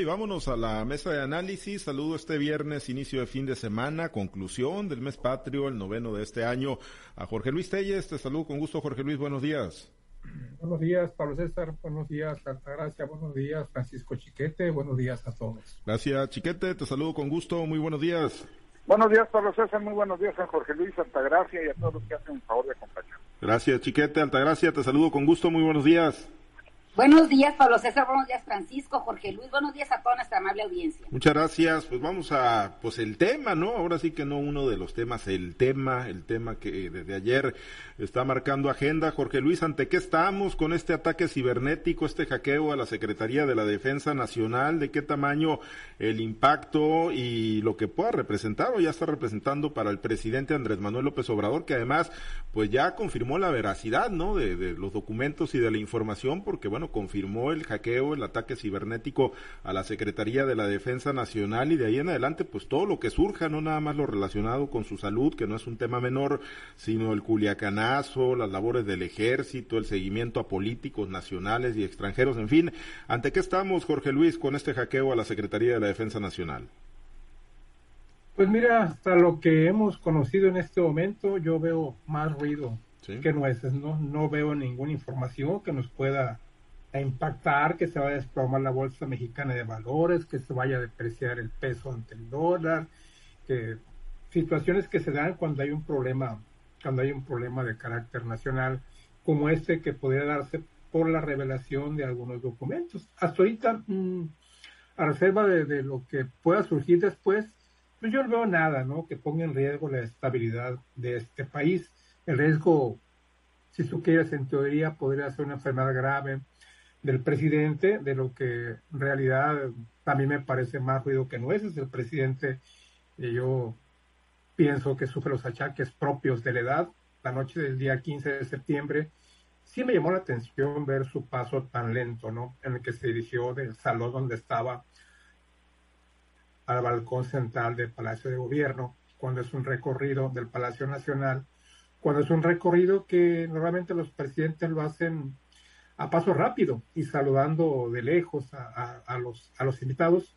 y vámonos a la mesa de análisis. Saludo este viernes, inicio de fin de semana, conclusión del mes patrio, el noveno de este año, a Jorge Luis Telles. Te saludo con gusto, Jorge Luis, buenos días. Buenos días, Pablo César. Buenos días, Altagracia. Buenos días, Francisco Chiquete. Buenos días a todos. Gracias, Chiquete. Te saludo con gusto. Muy buenos días. Buenos días, Pablo César. Muy buenos días a Jorge Luis, Altagracia y a todos los que hacen el favor de acompañar. Gracias, Chiquete. Altagracia, te saludo con gusto. Muy buenos días. Buenos días, Pablo César. Buenos días, Francisco, Jorge Luis. Buenos días a toda nuestra amable audiencia. Muchas gracias. Pues vamos a, pues el tema, ¿no? Ahora sí que no uno de los temas, el tema, el tema que desde ayer está marcando agenda. Jorge Luis, ¿ante qué estamos con este ataque cibernético, este hackeo a la Secretaría de la Defensa Nacional? ¿De qué tamaño el impacto y lo que pueda representar o ya está representando para el presidente Andrés Manuel López Obrador, que además, pues ya confirmó la veracidad, ¿no? De, de los documentos y de la información, porque bueno, confirmó el hackeo, el ataque cibernético a la Secretaría de la Defensa Nacional y de ahí en adelante, pues todo lo que surja, no nada más lo relacionado con su salud, que no es un tema menor, sino el las labores del ejército, el seguimiento a políticos nacionales y extranjeros, en fin. ¿Ante qué estamos, Jorge Luis, con este hackeo a la Secretaría de la Defensa Nacional? Pues mira, hasta lo que hemos conocido en este momento, yo veo más ruido que nueces, ¿no? No veo ninguna información que nos pueda impactar, que se vaya a desplomar la bolsa mexicana de valores, que se vaya a depreciar el peso ante el dólar, que situaciones que se dan cuando hay un problema, cuando hay un problema de carácter nacional, como este que podría darse por la revelación de algunos documentos. Hasta ahorita, mm, a reserva de, lo que pueda surgir después, pues yo no veo nada, ¿no? Que ponga en riesgo la estabilidad de este país. El riesgo, si tú quieres, en teoría, podría ser una enfermedad grave, del presidente, de lo que en realidad también me parece más ruido que no es, es el presidente, y yo pienso que sufre los achaques propios de la edad. La noche del día 15 de septiembre, sí me llamó la atención ver su paso tan lento, ¿no? En el que se dirigió del salón donde estaba al balcón central del Palacio de Gobierno, cuando es un recorrido del Palacio Nacional, cuando es un recorrido que normalmente los presidentes lo hacen a paso rápido y saludando de lejos a, los, a los invitados,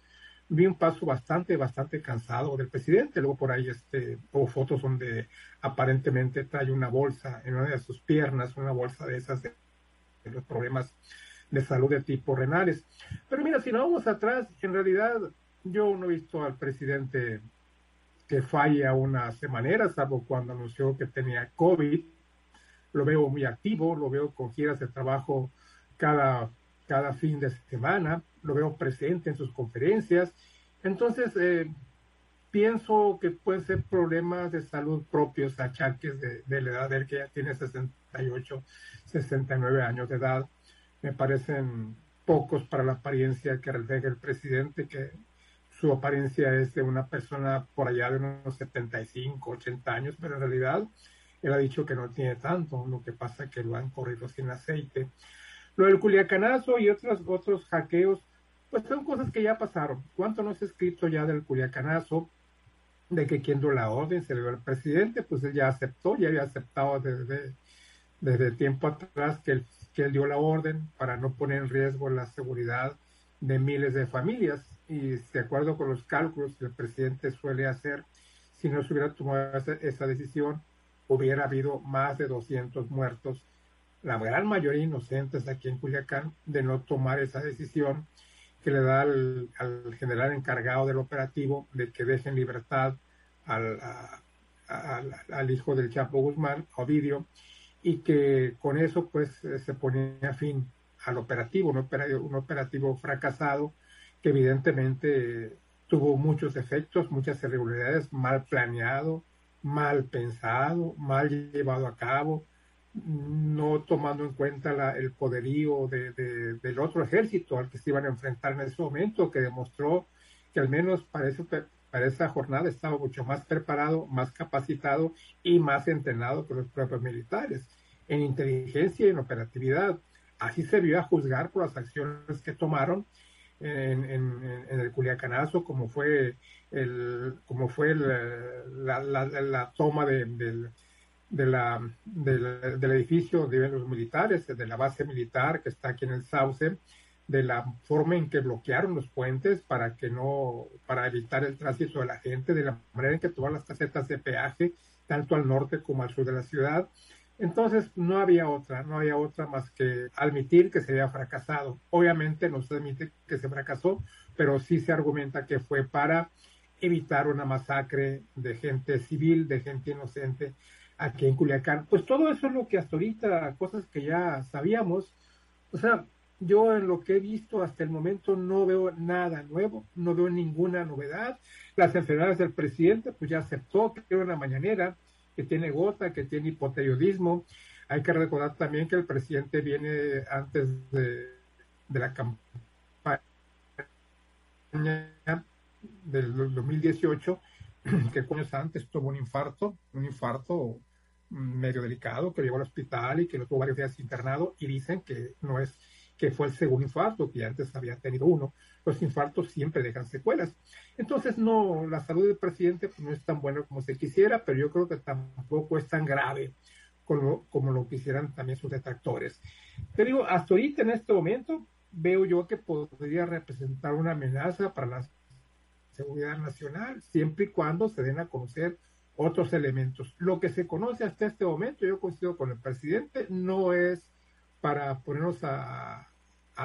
vi un paso bastante, bastante cansado del presidente. Luego por ahí este, hubo fotos donde aparentemente trae una bolsa en una de sus piernas, una bolsa de esas de, los problemas de salud de tipo renales. Pero mira, si no vamos atrás, en realidad yo no he visto al presidente que falle a una semanera, salvo cuando anunció que tenía COVID lo veo muy activo, lo veo con giras de trabajo cada, cada fin de semana, lo veo presente en sus conferencias. Entonces, eh, pienso que pueden ser problemas de salud propios, achaques de, de la edad de él, que ya tiene 68, 69 años de edad. Me parecen pocos para la apariencia que refleja el presidente, que su apariencia es de una persona por allá de unos 75, 80 años, pero en realidad él ha dicho que no tiene tanto, lo que pasa es que lo han corrido sin aceite. Lo del culiacanazo y otros, otros hackeos, pues son cosas que ya pasaron. ¿Cuánto no se ha escrito ya del culiacanazo? De que quien dio la orden se le dio al presidente, pues él ya aceptó, ya había aceptado desde, desde tiempo atrás que él, que él dio la orden para no poner en riesgo la seguridad de miles de familias. Y de acuerdo con los cálculos que el presidente suele hacer, si no se hubiera tomado esa, esa decisión, hubiera habido más de 200 muertos, la gran mayoría inocentes aquí en Culiacán, de no tomar esa decisión que le da al, general encargado del operativo de que deje en libertad al, hijo del Chapo Guzmán, Ovidio, y que con eso pues se ponía fin al operativo, un operativo, un operativo fracasado que evidentemente tuvo muchos efectos, muchas irregularidades, mal planeado, mal pensado, mal llevado a cabo, no tomando en cuenta el poderío de, del otro ejército al que se iban a enfrentar en ese momento, que demostró que al menos para, para esa jornada estaba mucho más preparado, más capacitado y más entrenado que los propios militares en inteligencia y en operatividad. Así se vio a juzgar por las acciones que tomaron en, el Culiacanazo, como fue el, como fue la, la, la, toma de, de, la, del edificio de los militares, de la base militar que está aquí en el Sauce, de la forma en que bloquearon los puentes para que no, para evitar el tránsito de la gente, de la manera en que todas las casetas de peaje, tanto al norte como al sur de la ciudad. Entonces no había otra, no había otra más que admitir que se había fracasado. Obviamente no se admite que se fracasó, pero sí se argumenta que fue para evitar una masacre de gente civil, de gente inocente aquí en Culiacán. Pues todo eso es lo que hasta ahorita, cosas que ya sabíamos. O sea, yo en lo que he visto hasta el momento no veo nada nuevo, no veo ninguna novedad. Las enfermedades del presidente, pues ya aceptó que era una mañanera, que tiene gota, que tiene hipoteriodismo. Hay que recordar también que el presidente viene antes de, de la campaña del 2018, que años antes tuvo un infarto, un infarto medio delicado, que llegó al hospital y que lo tuvo varios días internado y dicen que no es que fue el segundo infarto, que antes había tenido uno. Los infartos siempre dejan secuelas. Entonces, no, la salud del presidente pues, no es tan buena como se quisiera, pero yo creo que tampoco es tan grave como, como lo quisieran también sus detractores. Te digo, hasta ahorita en este momento veo yo que podría representar una amenaza para la seguridad nacional, siempre y cuando se den a conocer otros elementos. Lo que se conoce hasta este momento, yo coincido con el presidente, no es para ponernos a,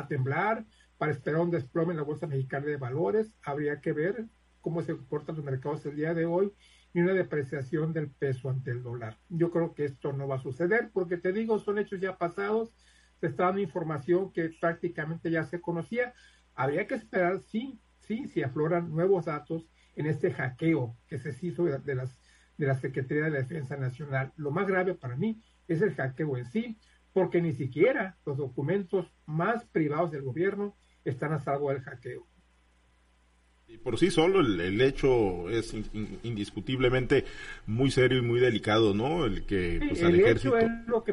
temblar, para esperar un desplome en la Bolsa Mexicana de Valores. Habría que ver cómo se comportan los mercados el día de hoy y una depreciación del peso ante el dólar. Yo creo que esto no va a suceder porque te digo, son hechos ya pasados, se está dando información que prácticamente ya se conocía. Habría que esperar, sí, sí, si afloran nuevos datos en este hackeo que se hizo de, las, de la Secretaría de la Defensa Nacional. Lo más grave para mí es el hackeo en sí, porque ni siquiera los documentos más privados del gobierno están a salvo del hackeo. Y por sí solo el, hecho es indiscutiblemente muy serio y muy delicado, ¿no? El que pues, el ejército... Hecho es lo que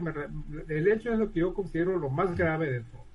el hecho es lo que yo considero lo más grave de todo.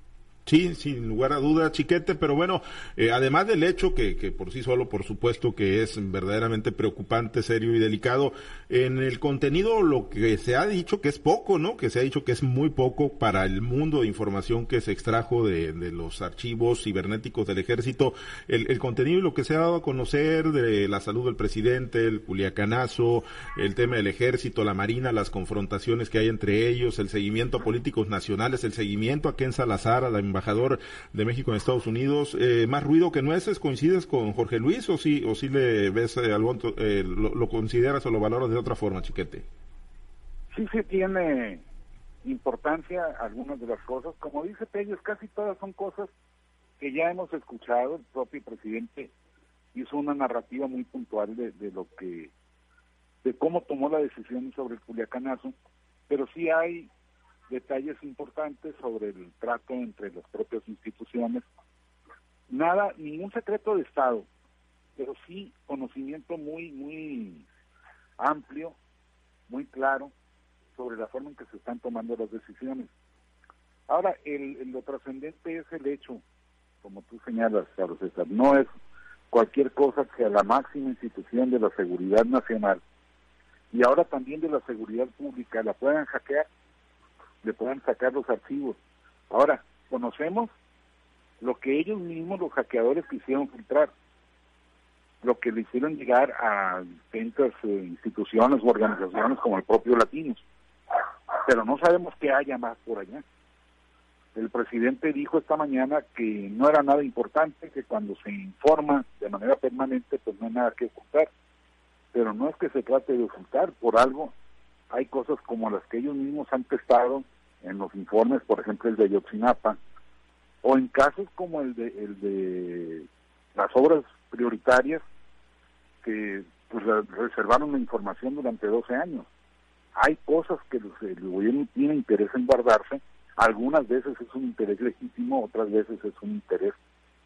Sí, sin lugar a duda, chiquete, pero bueno, eh, además del hecho que, que, por sí solo, por supuesto, que es verdaderamente preocupante, serio y delicado, en el contenido lo que se ha dicho que es poco, ¿no? Que se ha dicho que es muy poco para el mundo de información que se extrajo de, de los archivos cibernéticos del ejército, el, contenido y lo que se ha dado a conocer de la salud del presidente, el culiacanazo, el tema del ejército, la marina, las confrontaciones que hay entre ellos, el seguimiento a políticos nacionales, el seguimiento a Ken Salazar, a la embajador de México en Estados Unidos. Eh, ¿Más ruido que nueces coincides con Jorge Luis o sí, o sí le ves eh, algo, eh, lo, consideras o lo valoras de otra forma, Chiquete? Sí, sí tiene importancia algunas de las cosas. Como dice Pérez, casi todas son cosas que ya hemos escuchado. El propio presidente hizo una narrativa muy puntual de, de lo que, de cómo tomó la decisión sobre el Culiacanazo, pero sí hay detalles importantes sobre el trato entre las propias instituciones. Nada, ningún secreto de Estado, pero sí conocimiento muy, muy amplio, muy claro sobre la forma en que se están tomando las decisiones. Ahora, el, lo trascendente es el hecho, como tú señalas, Carlos César, no es cualquier cosa que a la máxima institución de la seguridad nacional y ahora también de la seguridad pública la puedan hackear le puedan sacar los archivos. Ahora, conocemos lo que ellos mismos, los hackeadores, quisieron filtrar, lo que le hicieron llegar a distintas eh, instituciones o organizaciones como el propio Latinos. Pero no sabemos qué haya más por allá. El presidente dijo esta mañana que no era nada importante, que cuando se informa de manera permanente, pues no hay nada que ocultar. Pero no es que se trate de ocultar, por algo hay cosas como las que ellos mismos han testado en los informes, por ejemplo el de Yotzinapa, o en casos como el de, el de las obras prioritarias que pues, reservaron la información durante 12 años. Hay cosas que el gobierno tiene interés en guardarse, algunas veces es un interés legítimo, otras veces es un interés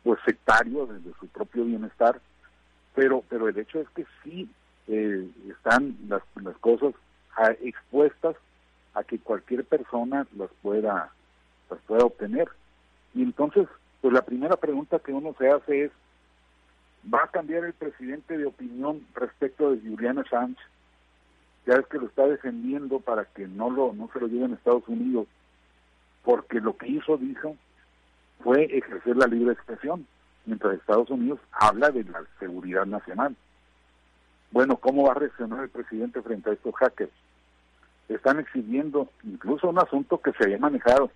pues sectario desde su propio bienestar, pero pero el hecho es que sí eh, están las, las cosas expuestas a que cualquier persona las pueda, las pueda obtener. Y entonces, pues la primera pregunta que uno se hace es, ¿va a cambiar el presidente de opinión respecto de Juliana Sánchez? Ya es que lo está defendiendo para que no lo no se lo lleven a Estados Unidos, porque lo que hizo, dijo, fue ejercer la libre expresión, mientras Estados Unidos habla de la seguridad nacional. Bueno, ¿cómo va a reaccionar el presidente frente a estos hackers? Están exhibiendo incluso un asunto que se había manejado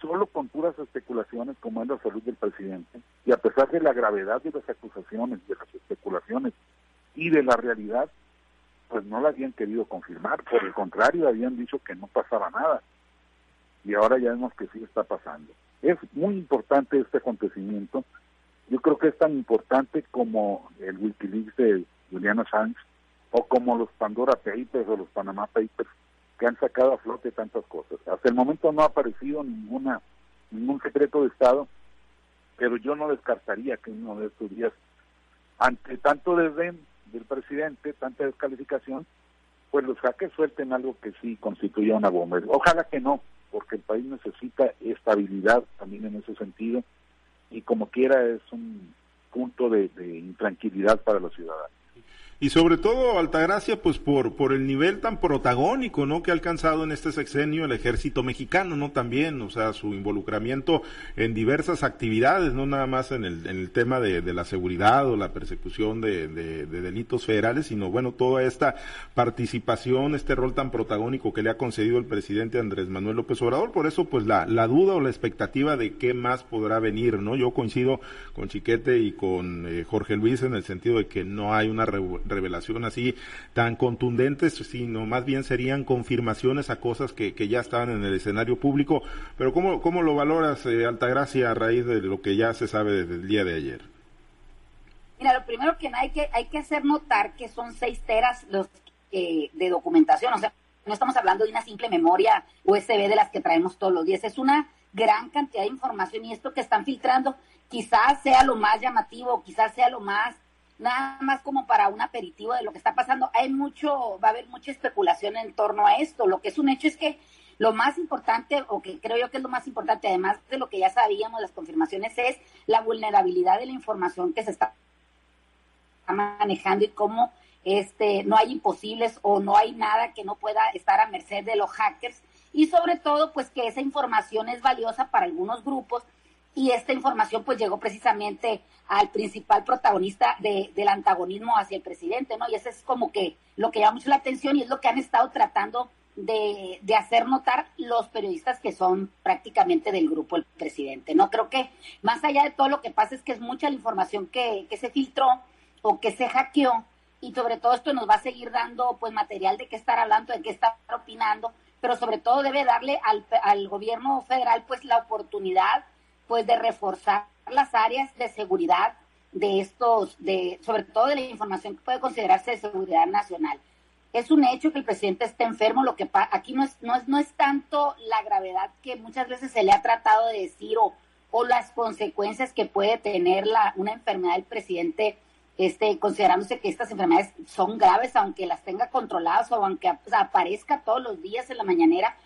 solo con puras especulaciones como es la salud del presidente, y a pesar de la gravedad de las acusaciones, de las especulaciones y de la realidad, pues no la habían querido confirmar, por el contrario, habían dicho que no pasaba nada, y ahora ya vemos que sí está pasando. Es muy importante este acontecimiento, yo creo que es tan importante como el Wikileaks de Juliana Assange, o como los Pandora Papers o los Panama Papers, que han sacado a flote tantas cosas. Hasta el momento no ha aparecido ninguna ningún secreto de Estado, pero yo no descartaría que uno de estos días, ante tanto desdén del presidente, tanta descalificación, pues los jaques suelten algo que sí constituya una bomba. Ojalá que no, porque el país necesita estabilidad también en ese sentido, y como quiera es un punto de, de intranquilidad para los ciudadanos y sobre todo Altagracia pues por por el nivel tan protagónico no que ha alcanzado en este sexenio el ejército mexicano no también o sea su involucramiento en diversas actividades no nada más en el, en el tema de, de, la seguridad o la persecución de, de, delitos federales sino bueno toda esta participación este rol tan protagónico que le ha concedido el presidente Andrés Manuel López Obrador. Por eso pues la, la duda o la expectativa de qué más podrá venir no yo coincido con Chiquete y con eh, Jorge Luis en el sentido de que no hay una revelación así tan contundentes, sino más bien serían confirmaciones a cosas que, que ya estaban en el escenario público. Pero ¿cómo, cómo lo valoras, eh, Altagracia, a raíz de lo que ya se sabe desde el día de ayer? Mira, lo primero que hay que, hay que hacer notar que son seis teras los de documentación, o sea, no estamos hablando de una simple memoria USB de las que traemos todos los días, es una gran cantidad de información y esto que están filtrando quizás sea lo más llamativo, quizás sea lo más nada más como para un aperitivo de lo que está pasando. Hay mucho, va a haber mucha especulación en torno a esto. Lo que es un hecho es que lo más importante, o que creo yo que es lo más importante, además de lo que ya sabíamos, las confirmaciones, es la vulnerabilidad de la información que se está manejando y cómo este, no hay imposibles o no hay nada que no pueda estar a merced de los hackers. Y sobre todo, pues que esa información es valiosa para algunos grupos y esta información pues llegó precisamente al principal protagonista de, del antagonismo hacia el presidente, ¿no? Y eso es como que lo que llama mucho la atención y es lo que han estado tratando de, de, hacer notar los periodistas que son prácticamente del grupo el presidente, ¿no? Creo que más allá de todo lo que pasa es que es mucha la información que, que se filtró o que se hackeó y sobre todo esto nos va a seguir dando pues material de qué estar hablando, de qué estar opinando, pero sobre todo debe darle al, al gobierno federal pues la oportunidad pues de reforzar las áreas de seguridad de estos, de, sobre todo de la información que puede considerarse de seguridad nacional. Es un hecho que el presidente esté enfermo, lo que aquí no es, no es, no es tanto la gravedad que muchas veces se le ha tratado de decir o, o las consecuencias que puede tener la, una enfermedad del presidente, este, considerándose que estas enfermedades son graves, aunque las tenga controladas o aunque aparezca todos los días en la mañanera,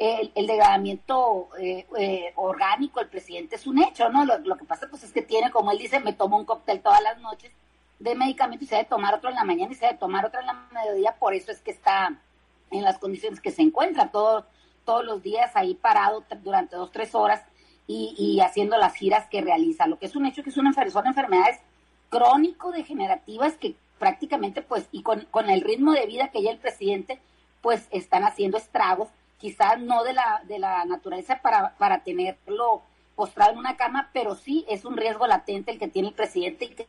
el, degradamiento eh, eh, orgánico del presidente es un hecho, ¿no? Lo, que pasa pues es que tiene, como él dice, me tomo un cóctel todas las noches de medicamento y se debe tomar otro en la mañana y se debe tomar otro en la mediodía, por eso es que está en las condiciones que se encuentra todo, todos los días ahí parado durante dos, tres horas y, haciendo las giras que realiza. Lo que es un hecho que es una, son enfermedades crónico-degenerativas que prácticamente pues y con, con el ritmo de vida que ya el presidente pues están haciendo estragos quizás no de la, de la naturaleza para, para tenerlo postrado en una cama, pero sí es un riesgo latente el que tiene el presidente y que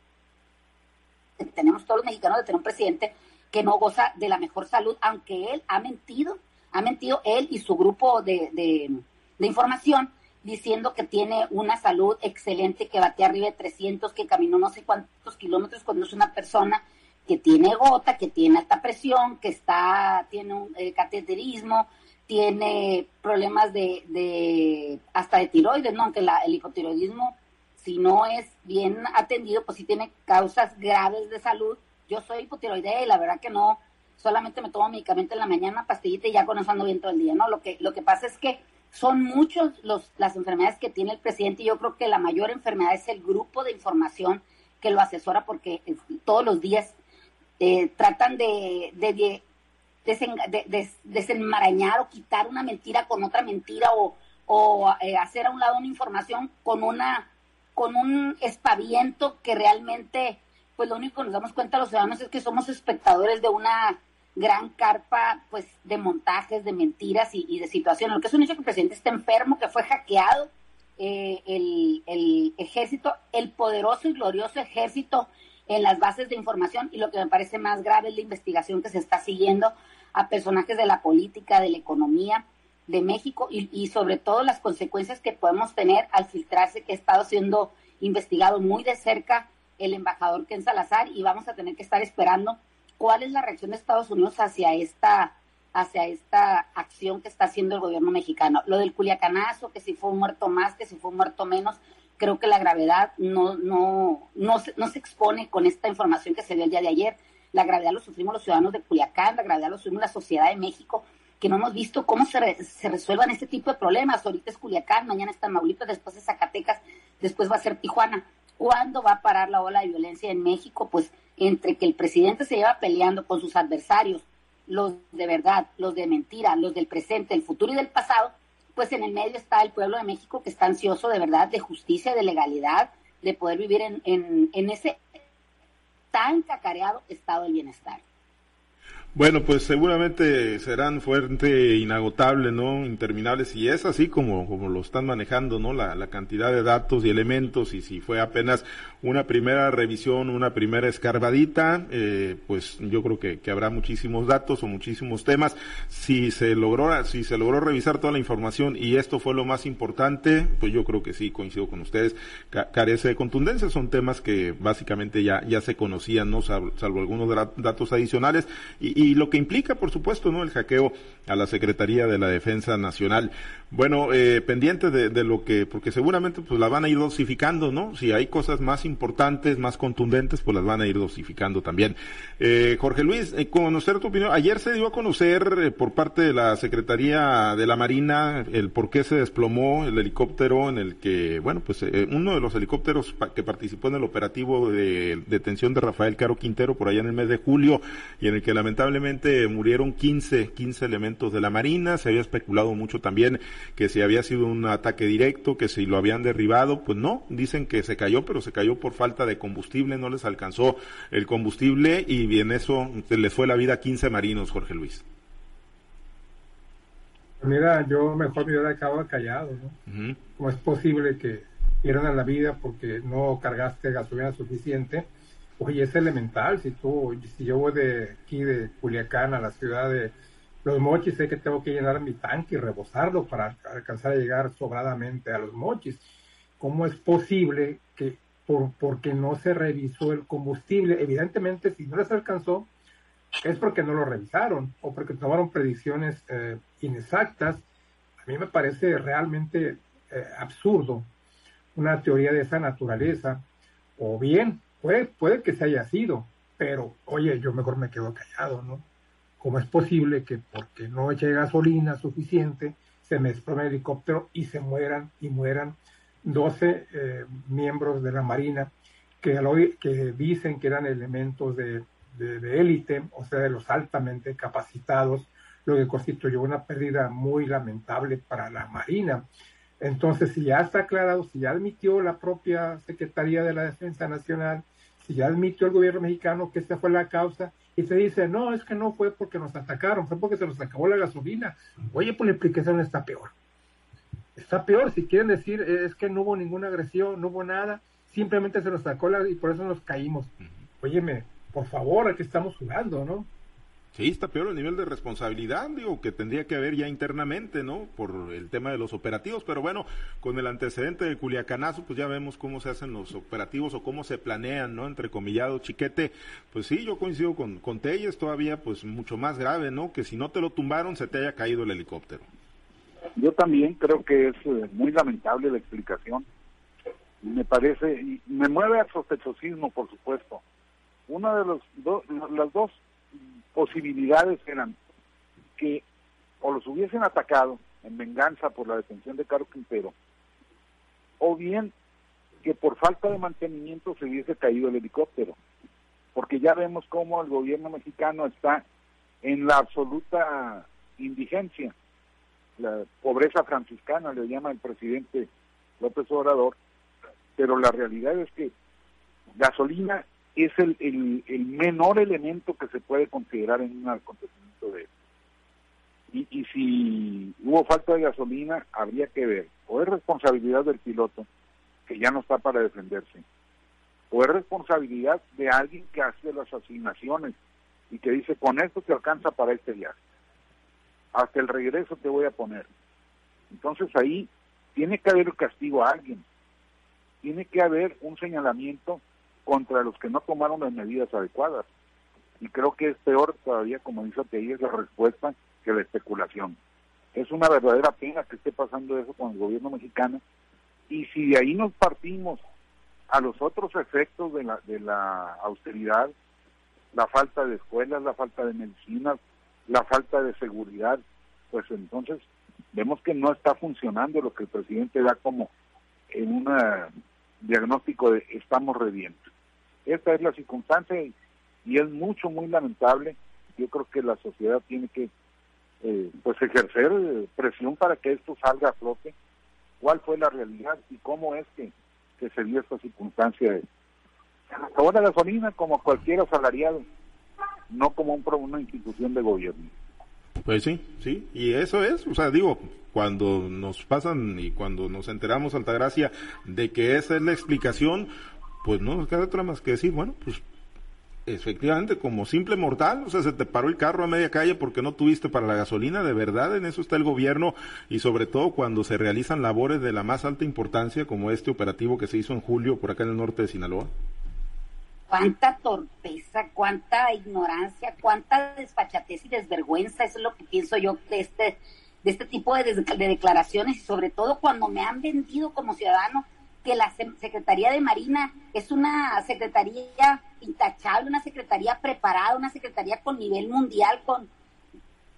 tenemos todos los mexicanos de tener un presidente que no goza de la mejor salud, aunque él ha mentido, ha mentido él y su grupo de, de, información diciendo que tiene una salud excelente, que bate arriba de 300, que caminó no sé cuántos kilómetros cuando es una persona que tiene gota, que tiene alta presión, que está, tiene un eh, cateterismo, tiene problemas de, de hasta de tiroides, ¿no? Aunque el hipotiroidismo, si no es bien atendido, pues sí tiene causas graves de salud. Yo soy hipotiroidea y la verdad que no, solamente me tomo medicamento en la mañana, pastillita y ya con ando bien todo el día, ¿no? Lo que, lo que pasa es que son muchos los, las enfermedades que tiene el presidente y yo creo que la mayor enfermedad es el grupo de información que lo asesora porque todos los días eh, tratan de, desenmarañar o quitar una mentira con otra mentira o, eh, hacer a un lado una información con una con un espaviento que realmente pues lo único que nos damos cuenta los ciudadanos es que somos espectadores de una gran carpa pues de montajes, de mentiras y, de situaciones. Lo que es un hecho que el presidente está enfermo, que fue hackeado eh, el ejército, el poderoso y glorioso ejército en las bases de información y lo que me parece más grave es la investigación que se está siguiendo a personajes de la política, de la economía de México y, sobre todo las consecuencias que podemos tener al filtrarse que ha estado siendo investigado muy de cerca el embajador Ken Salazar y vamos a tener que estar esperando cuál es la reacción de Estados Unidos hacia esta hacia esta acción que está haciendo el gobierno mexicano. Lo del Culiacanazo, que si fue un muerto más, que si fue un muerto menos, creo que la gravedad no, no, no, se, no se expone con esta información que se dio el día de ayer. La gravedad lo sufrimos los ciudadanos de Culiacán, la gravedad lo sufrimos la sociedad de México, que no hemos visto cómo se, resuelvan este tipo de problemas. Ahorita es Culiacán, mañana está Maulito, después es Zacatecas, después va a ser Tijuana. ¿Cuándo va a parar la ola de violencia en México? Pues entre que el presidente se lleva peleando con sus adversarios, los de verdad, los de mentira, los del presente, el futuro y del pasado, pues en el medio está el pueblo de México que está ansioso de verdad de justicia, de legalidad, de poder vivir en, en, en ese tan cacareado estado de bienestar. Bueno, pues seguramente serán fuerte inagotable, ¿no? Interminables, y es así como, como lo están manejando, ¿no? La, la cantidad de datos y elementos, y si fue apenas una primera revisión, una primera escarbadita, eh, pues yo creo que, que, habrá muchísimos datos o muchísimos temas. Si se logró, si se logró revisar toda la información y esto fue lo más importante, pues yo creo que sí, coincido con ustedes, carece de contundencia, son temas que básicamente ya, ya se conocían, ¿no? Salvo, salvo algunos datos adicionales, y, y lo que implica, por supuesto, ¿no? El hackeo a la Secretaría de la Defensa Nacional. Bueno, eh, pendiente de, lo que, porque seguramente pues la van a ir dosificando, ¿no? Si hay cosas más importantes, más contundentes, pues las van a ir dosificando también. Eh, Jorge Luis, eh, conocer tu opinión. Ayer se dio a conocer eh, por parte de la Secretaría de la Marina el por qué se desplomó el helicóptero en el que, bueno, pues uno de los helicópteros que participó en el operativo de detención de Rafael Caro Quintero por allá en el mes de julio y en el que lamentablemente lamentablemente murieron 15, 15 elementos de la Marina, se había especulado mucho también que si había sido un ataque directo, que si lo habían derribado, pues no, dicen que se cayó, pero se cayó por falta de combustible, no les alcanzó el combustible y en eso les fue la vida a 15 marinos, Jorge Luis. Mira, yo mejor me hubiera quedado callado, ¿no? ¿Cómo es posible que pierdan la vida porque no cargaste gasolina suficiente? Oye, es elemental, si tú, si yo voy de aquí de Culiacán a la ciudad de Los Mochis, sé que tengo que llenar mi tanque y rebosarlo para alcanzar a llegar sobradamente a Los Mochis. ¿Cómo es posible que por, porque no se revisó el combustible? Evidentemente, si no les alcanzó, es porque no lo revisaron o porque tomaron predicciones eh, inexactas. A mí me parece realmente eh, absurdo una teoría de esa naturaleza, o bien Puede, puede que se haya sido, pero oye, yo mejor me quedo callado, ¿no? ¿Cómo es posible que porque no eche gasolina suficiente se me desplome el helicóptero y se mueran y mueran 12 eh, miembros de la Marina que, que dicen que eran elementos de, de élite, o sea, de los altamente capacitados, lo que constituyó una pérdida muy lamentable para la Marina. Entonces, si ya está aclarado, si ya admitió la propia Secretaría de la Defensa Nacional si ya admitió el gobierno mexicano que esta fue la causa y se dice, no, es que no fue porque nos atacaron, fue porque se nos acabó la gasolina. Oye, pues la explicación está peor. Está peor, si quieren decir, es que no hubo ninguna agresión, no hubo nada, simplemente se nos sacó la y por eso nos caímos. Óyeme, por favor, aquí estamos jugando, ¿no? Sí, está peor el nivel de responsabilidad, digo, que tendría que haber ya internamente, ¿no? Por el tema de los operativos, pero bueno, con el antecedente de Culiacanazo, pues ya vemos cómo se hacen los operativos o cómo se planean, ¿no? Entre comillado, chiquete, pues sí, yo coincido con, con Telles, todavía pues mucho más grave, ¿no? Que si no te lo tumbaron, se te haya caído el helicóptero. Yo también creo que es eh, muy lamentable la explicación. Me parece, me mueve al sospechosismo, por supuesto. Una de los las dos posibilidades eran que o los hubiesen atacado en venganza por la detención de Caro Quintero, o bien que por falta de mantenimiento se hubiese caído el helicóptero, porque ya vemos cómo el gobierno mexicano está en la absoluta indigencia. la pobreza franciscana, le llama el presidente López Obrador, pero la realidad es que gasolina es el, el, menor elemento que se puede considerar en un acontecimiento de y, y si hubo falta de gasolina, habría que ver, o es responsabilidad del piloto, que ya no está para defenderse, o es responsabilidad de alguien que hace las asignaciones y que dice, con esto te alcanza para este viaje. Hasta el regreso te voy a poner. Entonces ahí tiene que haber castigo a alguien. Tiene que haber un señalamiento contra los que no tomaron las medidas adecuadas. Y creo que es peor todavía, como dice es la respuesta que la especulación. Es una verdadera pena que esté pasando eso con el gobierno mexicano. Y si de ahí nos partimos a los otros efectos de la, de la austeridad, la falta de escuelas, la falta de medicinas, la falta de seguridad, pues entonces vemos que no está funcionando lo que el presidente da como en un diagnóstico de estamos reviendo. Esta es la circunstancia y, es mucho, muy lamentable. Yo creo que la sociedad tiene que eh, pues ejercer eh, presión para que esto salga a flote. ¿Cuál fue la realidad y cómo es que, que se dio esta circunstancia? De, la gasolina como cualquier asalariado, no como un, una institución de gobierno. Pues sí, sí, y eso es, o sea, digo, cuando nos pasan y cuando nos enteramos, Altagracia, de que esa es la explicación, pues no nos queda otra más que decir, bueno, pues efectivamente, como simple mortal, o sea, se te paró el carro a media calle porque no tuviste para la gasolina, de verdad, en eso está el gobierno y sobre todo cuando se realizan labores de la más alta importancia como este operativo que se hizo en julio por acá en el norte de Sinaloa. Cuánta torpeza, cuánta ignorancia, cuánta desfachatez y desvergüenza, eso es lo que pienso yo de este, de este tipo de, declaraciones y sobre todo cuando me han vendido como ciudadano que la Secretaría de Marina es una secretaría intachable, una secretaría preparada, una secretaría con nivel mundial, con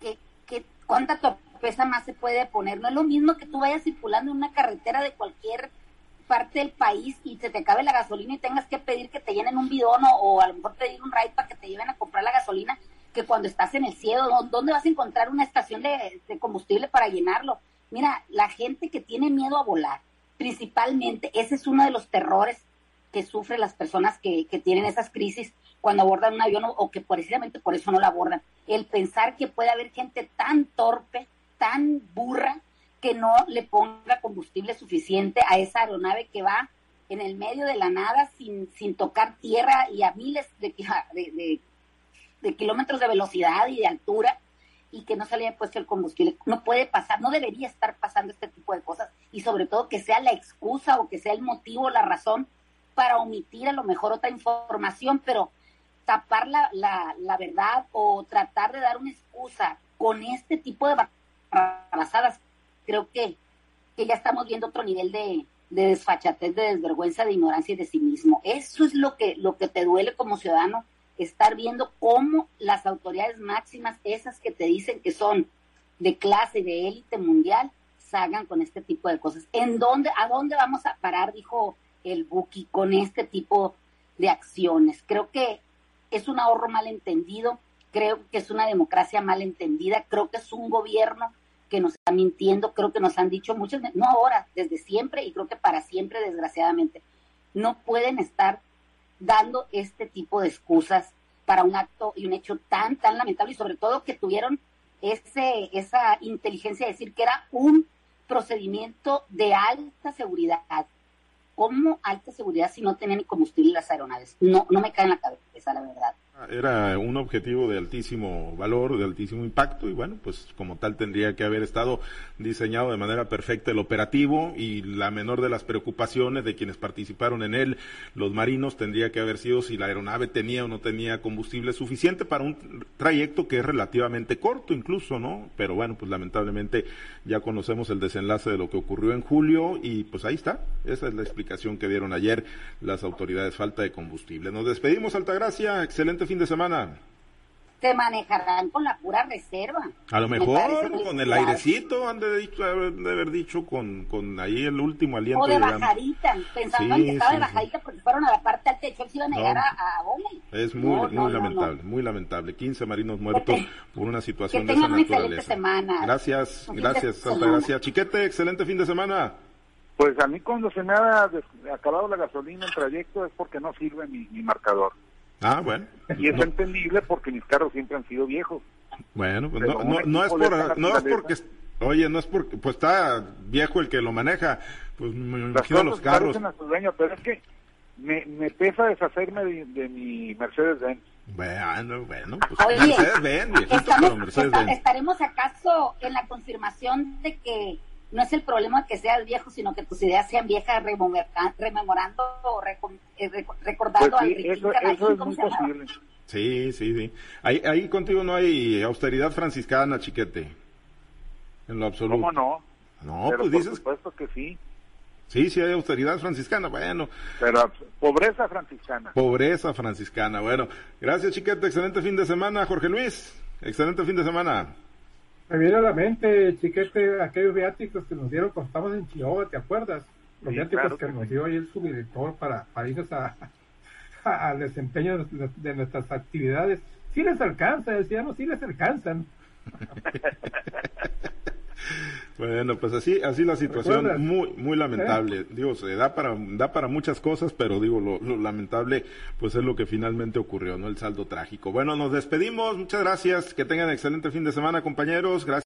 que, que cuánta torpeza más se puede poner. No es lo mismo que tú vayas circulando en una carretera de cualquier parte del país y se te acabe la gasolina y tengas que pedir que te llenen un bidón o, a lo mejor pedir un ride para que te lleven a comprar la gasolina, que cuando estás en el cielo, ¿dónde vas a encontrar una estación de, combustible para llenarlo? Mira, la gente que tiene miedo a volar, principalmente, ese es uno de los terrores que sufren las personas que, que tienen esas crisis cuando abordan un avión o, que precisamente por eso no la abordan. El pensar que puede haber gente tan torpe, tan burra, que no le ponga combustible suficiente a esa aeronave que va en el medio de la nada sin, sin tocar tierra y a miles de, kilómetros de velocidad y de altura y que no se puesto el combustible. No puede pasar, no debería estar pasando este tipo de cosas y sobre todo que sea la excusa o que sea el motivo, la razón para omitir a lo mejor otra información, pero tapar la, la, la verdad o tratar de dar una excusa con este tipo de basadas creo que, que ya estamos viendo otro nivel de, de desfachatez, de desvergüenza, de ignorancia y de cinismo. Eso es lo que, lo que te duele como ciudadano, estar viendo cómo las autoridades máximas, esas que te dicen que son de clase, de élite mundial, salgan con este tipo de cosas. ¿En dónde, a dónde vamos a parar, dijo el Buki, con este tipo de acciones? Creo que es un ahorro mal entendido, creo que es una democracia mal entendida, creo que es un gobierno que nos está mintiendo, creo que nos han dicho muchas, no ahora, desde siempre y creo que para siempre, desgraciadamente, no pueden estar dando este tipo de excusas para un acto y un hecho tan, tan lamentable y sobre todo que tuvieron ese, esa inteligencia de decir que era un procedimiento de alta seguridad. ¿Cómo alta seguridad si no tenían ni combustible las aeronaves? No, no me cae en la cabeza, la verdad. Era un objetivo de altísimo valor, de altísimo impacto y bueno, pues como tal tendría que haber estado diseñado de manera perfecta el operativo y la menor de las preocupaciones de quienes participaron en él, los marinos, tendría que haber sido si la aeronave tenía o no tenía combustible suficiente para un trayecto que es relativamente corto incluso, ¿no? Pero bueno, pues lamentablemente ya conocemos el desenlace de lo que ocurrió en julio y pues ahí está, esa es la explicación que dieron ayer las autoridades, falta de combustible. Nos despedimos, Altagracia, excelente fin de semana. se manejarán con la pura reserva. A lo mejor con el airecito, han de, dicho, de, haber dicho con, con ahí el último aliento. O de bajadita, pensando en que estaba de bajadita porque fueron a la parte al techo, se iban a llegar a, a Es muy, muy lamentable, muy lamentable. 15 marinos muertos por una situación de esa naturaleza. Semana. Gracias, gracias, Santa Gracia. Chiquete, excelente fin de semana. Pues a mí cuando se me ha acabado la gasolina en trayecto es porque no sirve mi, mi marcador. Ah, bueno. Y es entendible porque mis carros siempre han sido viejos. Bueno, pues no, no, no, es por, no es porque, oye, no es porque, pues está viejo el que lo maneja, pues me imagino los carros. A su dueño, pero es que me, me pesa deshacerme de, mi Mercedes-Benz. Bueno, bueno, pues Mercedes-Benz, Mercedes-Benz. ¿Estaremos acaso en la confirmación de que no es el problema que seas viejo, sino que tus ideas sean viejas rememorando o eh, recordando pues sí, eso, eso es muy posible. Sí, sí, sí. Ahí, ahí contigo no hay austeridad franciscana, chiquete. En lo absoluto. ¿Cómo no? No, pues dices. Por supuesto que sí. Sí, sí hay austeridad franciscana, bueno. Pero pobreza franciscana. Pobreza franciscana, bueno. Gracias, chiquete. Excelente fin de semana, Jorge Luis. Excelente fin de semana. Me viene a la mente, chiquete, aquellos viáticos que nos dieron cuando estábamos en Chihuahua, ¿te acuerdas? Los viáticos que, nos dio ahí el subdirector para, para irnos a, al desempeño de, nuestras actividades. Sí les alcanza, decíamos, sí les alcanzan. Bueno, pues así, así la situación muy, muy lamentable. ¿Eh? Digo, se da para, da para muchas cosas, pero digo, lo, lo, lamentable, pues es lo que finalmente ocurrió, ¿no? El saldo trágico. Bueno, nos despedimos. Muchas gracias. Que tengan excelente fin de semana, compañeros. Gracias.